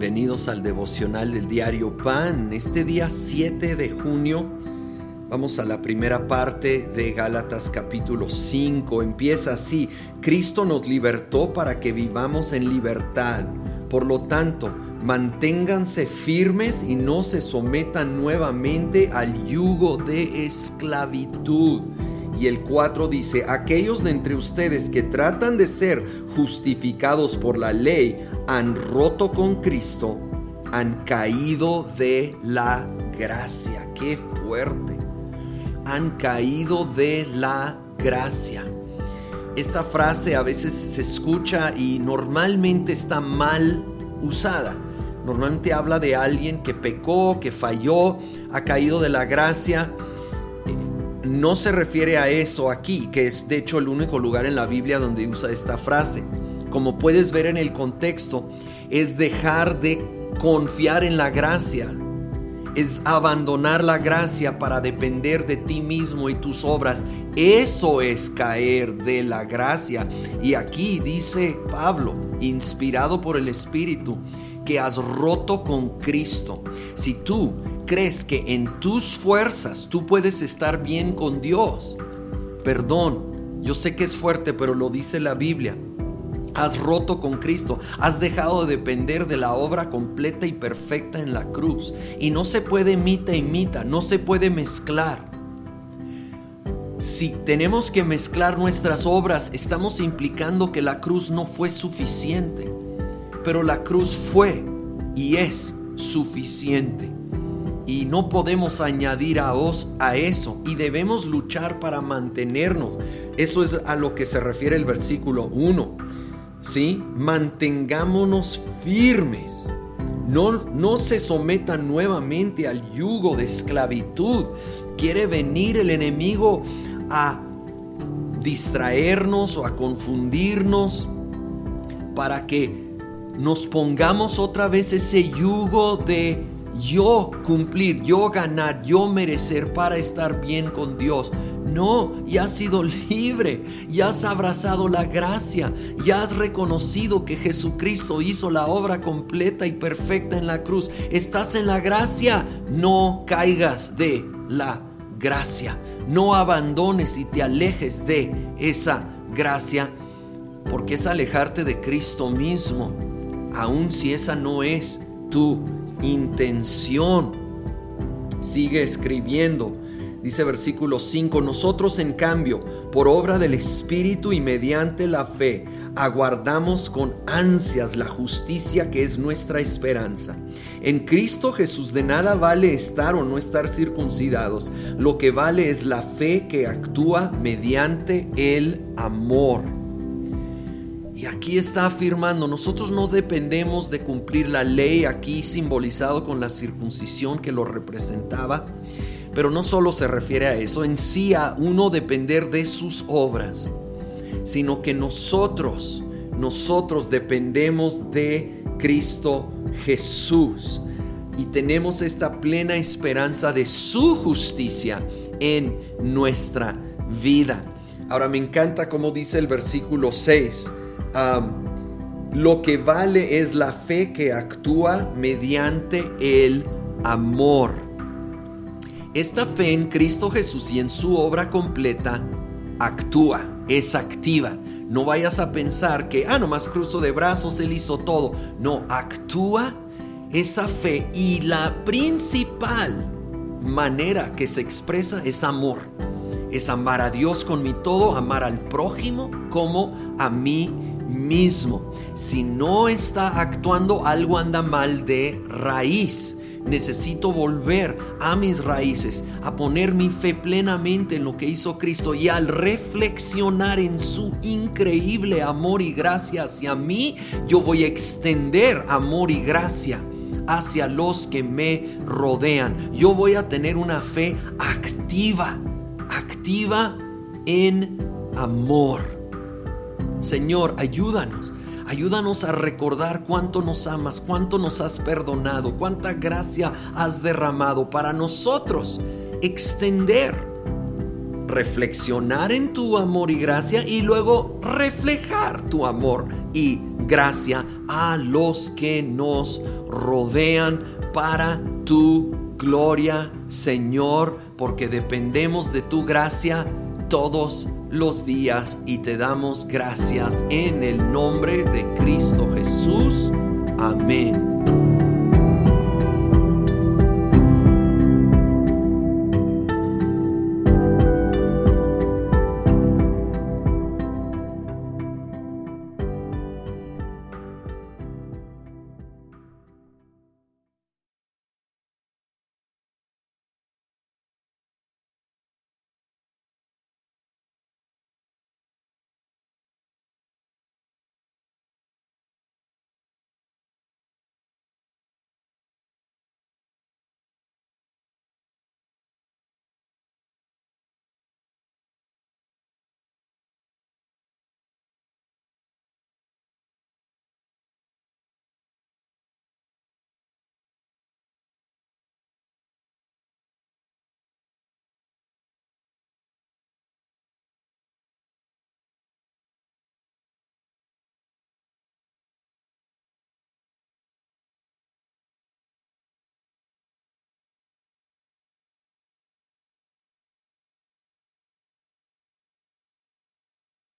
Bienvenidos al devocional del diario Pan. Este día 7 de junio vamos a la primera parte de Gálatas capítulo 5. Empieza así, Cristo nos libertó para que vivamos en libertad. Por lo tanto, manténganse firmes y no se sometan nuevamente al yugo de esclavitud. Y el 4 dice, aquellos de entre ustedes que tratan de ser justificados por la ley han roto con Cristo, han caído de la gracia. Qué fuerte. Han caído de la gracia. Esta frase a veces se escucha y normalmente está mal usada. Normalmente habla de alguien que pecó, que falló, ha caído de la gracia no se refiere a eso aquí, que es de hecho el único lugar en la Biblia donde usa esta frase. Como puedes ver en el contexto, es dejar de confiar en la gracia, es abandonar la gracia para depender de ti mismo y tus obras. Eso es caer de la gracia. Y aquí dice Pablo, inspirado por el Espíritu, que has roto con Cristo. Si tú crees que en tus fuerzas tú puedes estar bien con Dios, perdón, yo sé que es fuerte, pero lo dice la Biblia. Has roto con Cristo, has dejado de depender de la obra completa y perfecta en la cruz. Y no se puede mita y mita, no se puede mezclar. Si tenemos que mezclar nuestras obras, estamos implicando que la cruz no fue suficiente. Pero la cruz fue y es suficiente y no podemos añadir a, os, a eso y debemos luchar para mantenernos. Eso es a lo que se refiere el versículo 1. ¿Sí? Mantengámonos firmes. No, no se sometan nuevamente al yugo de esclavitud. Quiere venir el enemigo a distraernos o a confundirnos para que nos pongamos otra vez ese yugo de yo cumplir, yo ganar, yo merecer para estar bien con Dios. No, ya has sido libre, ya has abrazado la gracia, ya has reconocido que Jesucristo hizo la obra completa y perfecta en la cruz. Estás en la gracia, no caigas de la gracia. No abandones y te alejes de esa gracia, porque es alejarte de Cristo mismo, aun si esa no es tu intención. Sigue escribiendo. Dice versículo 5, nosotros en cambio, por obra del Espíritu y mediante la fe, aguardamos con ansias la justicia que es nuestra esperanza. En Cristo Jesús de nada vale estar o no estar circuncidados, lo que vale es la fe que actúa mediante el amor. Y aquí está afirmando, nosotros no dependemos de cumplir la ley, aquí simbolizado con la circuncisión que lo representaba, pero no solo se refiere a eso, en sí a uno depender de sus obras, sino que nosotros, nosotros dependemos de Cristo Jesús y tenemos esta plena esperanza de su justicia en nuestra vida. Ahora me encanta como dice el versículo 6 lo que vale es la fe que actúa mediante el amor. Esta fe en Cristo Jesús y en su obra completa actúa, es activa. No vayas a pensar que, ah, nomás cruzo de brazos, Él hizo todo. No, actúa esa fe y la principal manera que se expresa es amor. Es amar a Dios con mi todo, amar al prójimo como a mí mismo. Si no está actuando, algo anda mal de raíz. Necesito volver a mis raíces, a poner mi fe plenamente en lo que hizo Cristo y al reflexionar en su increíble amor y gracia hacia mí, yo voy a extender amor y gracia hacia los que me rodean. Yo voy a tener una fe activa, activa en amor. Señor, ayúdanos. Ayúdanos a recordar cuánto nos amas, cuánto nos has perdonado, cuánta gracia has derramado para nosotros extender, reflexionar en tu amor y gracia y luego reflejar tu amor y gracia a los que nos rodean para tu gloria, Señor, porque dependemos de tu gracia todos los días y te damos gracias en el nombre de Cristo Jesús. Amén